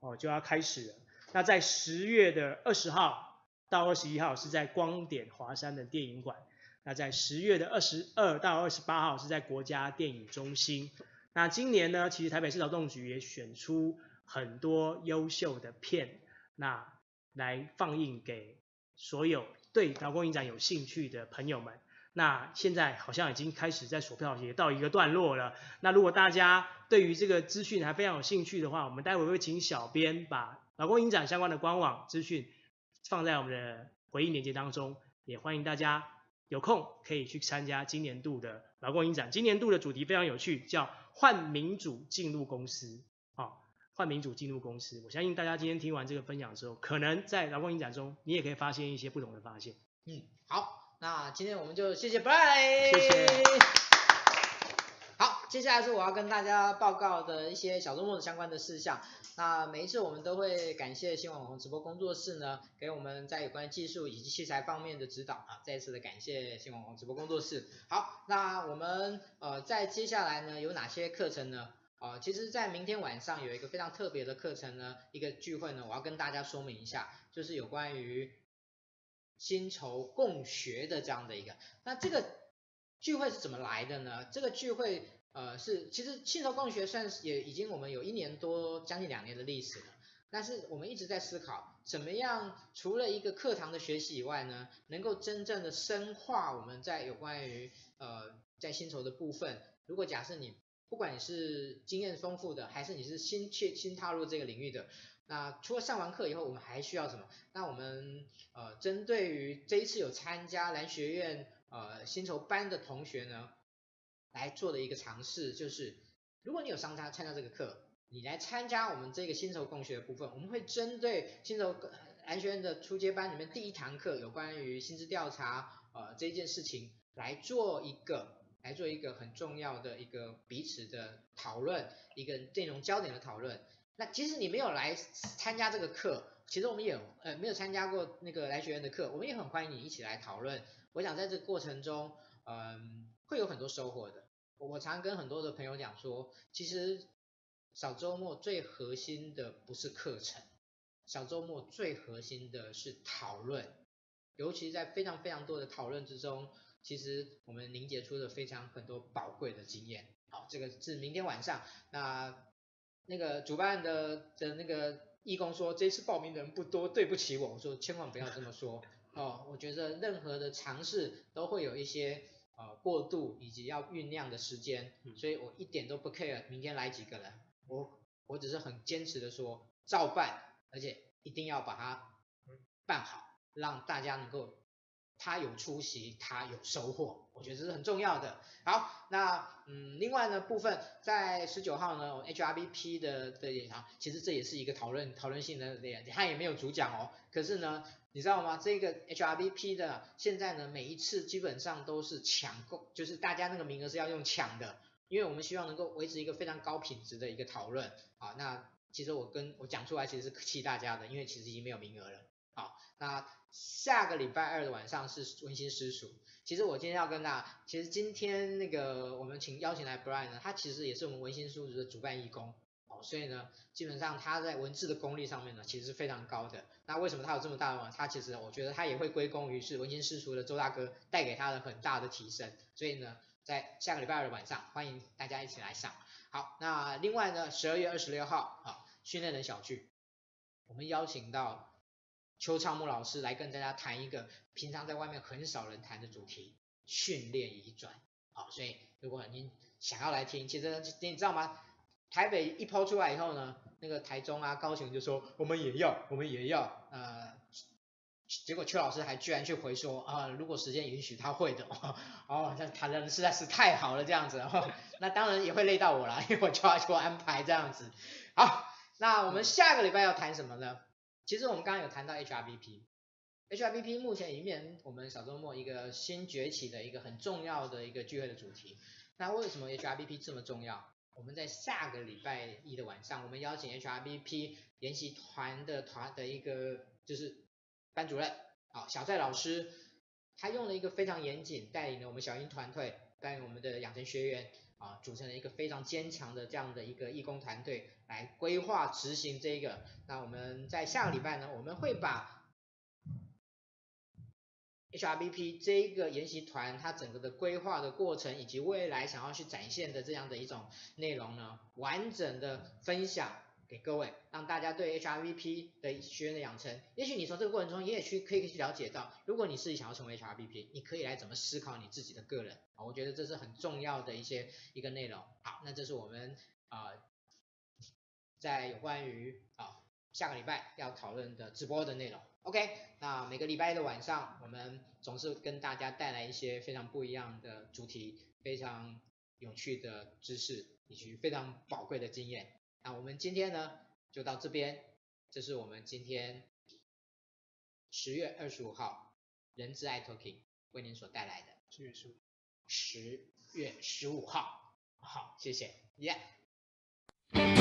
哦就要开始了。那在十月的二十号到二十一号是在光点华山的电影馆。那在十月的二十二到二十八号是在国家电影中心。那今年呢，其实台北市劳动局也选出很多优秀的片，那来放映给所有对劳工影展有兴趣的朋友们。那现在好像已经开始在索票，也到一个段落了。那如果大家对于这个资讯还非常有兴趣的话，我们待会会请小编把劳工影展相关的官网资讯放在我们的回应链接当中，也欢迎大家。有空可以去参加今年度的劳工影展，今年度的主题非常有趣，叫“换民主进入公司”。啊，换民主进入公司。我相信大家今天听完这个分享之后，可能在劳工影展中，你也可以发现一些不同的发现。嗯，好，那今天我们就谢谢谢。接下来是我要跟大家报告的一些小周末的相关的事项。那每一次我们都会感谢新网红直播工作室呢，给我们在有关技术以及器材方面的指导啊，再一次的感谢新网红直播工作室。好，那我们呃在接下来呢有哪些课程呢？呃，其实，在明天晚上有一个非常特别的课程呢，一个聚会呢，我要跟大家说明一下，就是有关于薪酬共学的这样的一个。那这个聚会是怎么来的呢？这个聚会。呃，是，其实薪酬共学算是也已经我们有一年多，将近两年的历史了。但是我们一直在思考，怎么样除了一个课堂的学习以外呢，能够真正的深化我们在有关于呃在薪酬的部分。如果假设你不管你是经验丰富的，还是你是新去新踏入这个领域的，那除了上完课以后，我们还需要什么？那我们呃针对于这一次有参加蓝学院呃薪酬班的同学呢，来做的一个尝试就是，如果你有参加参加这个课，你来参加我们这个薪酬共学的部分，我们会针对薪酬蓝学院的初阶班里面第一堂课有关于薪资调查呃这件事情来做一个来做一个很重要的一个彼此的讨论，一个内容焦点的讨论。那即使你没有来参加这个课，其实我们也呃没有参加过那个来学院的课，我们也很欢迎你一起来讨论。我想在这个过程中，嗯、会有很多收获的。我常跟很多的朋友讲说，其实小周末最核心的不是课程，小周末最核心的是讨论。尤其在非常非常多的讨论之中，其实我们凝结出了非常很多宝贵的经验。好，这个是明天晚上。那那个主办的的那个义工说，这次报名的人不多，对不起我。我说千万不要这么说。哦，我觉得任何的尝试都会有一些。呃，过渡以及要酝酿的时间，所以我一点都不 care 明天来几个人，我我只是很坚持的说照办，而且一定要把它办好，让大家能够他有出席，他有收获，我觉得这是很重要的。好，那嗯，另外呢部分在十九号呢，HRBP 的的演讲，其实这也是一个讨论讨论性的演讲，他也没有主讲哦，可是呢。你知道吗？这个 HRBP 的现在呢，每一次基本上都是抢购，就是大家那个名额是要用抢的，因为我们希望能够维持一个非常高品质的一个讨论。好，那其实我跟我讲出来其实是气大家的，因为其实已经没有名额了。好，那下个礼拜二的晚上是文心私塾。其实我今天要跟大家，其实今天那个我们请邀请来 Brian 呢，他其实也是我们文心私塾的主办义工。哦所以呢，基本上他在文字的功力上面呢，其实是非常高的。那为什么他有这么大的网？他其实我觉得他也会归功于是文心师塾的周大哥带给他的很大的提升。所以呢，在下个礼拜二的晚上，欢迎大家一起来上。好，那另外呢，十二月二十六号啊，训练人小聚，我们邀请到邱昌木老师来跟大家谈一个平常在外面很少人谈的主题——训练移转。好，所以如果您想要来听，其实你知道吗？台北一抛出来以后呢，那个台中啊、高雄就说我们也要，我们也要，呃，结果邱老师还居然去回说啊、如果时间允许他会的，哦，那他人实在是太好了这样子，哦，那当然也会累到我了，因为我就要求安排这样子。好，那我们下个礼拜要谈什么呢？其实我们刚刚有谈到 HRBP，HRBP 目前已经变成我们小周末一个新崛起的一个很重要的一个聚会的主题。那为什么 HRBP 这么重要？我们在下个礼拜一的晚上，我们邀请 HRBP 研习团的团的一个就是班主任啊，小蔡老师，他用了一个非常严谨，带领了我们小英团队，带领我们的养成学员啊，组成了一个非常坚强的这样的一个义工团队来规划执行这个。那我们在下个礼拜呢，我们会把 HRBP 这一个研习团，它整个的规划的过程，以及未来想要去展现的这样的一种内容呢，完整的分享给各位，让大家对 HRBP 的学员的养成，也许你从这个过程中你也去可以去了解到，如果你自己想要成为 HRBP，你可以来怎么思考你自己的个人啊，我觉得这是很重要的一些一个内容。好，那这是我们啊、在有关于啊下个礼拜要讨论的直播的内容。OK，那每个礼拜的晚上，我们总是跟大家带来一些非常不一样的主题，非常有趣的知识，以及非常宝贵的经验。那我们今天呢，就到这边，这是我们今天十月二十五号人之爱 Talking 为您所带来的十月十五，十月十五号，好，谢谢，耶、yeah。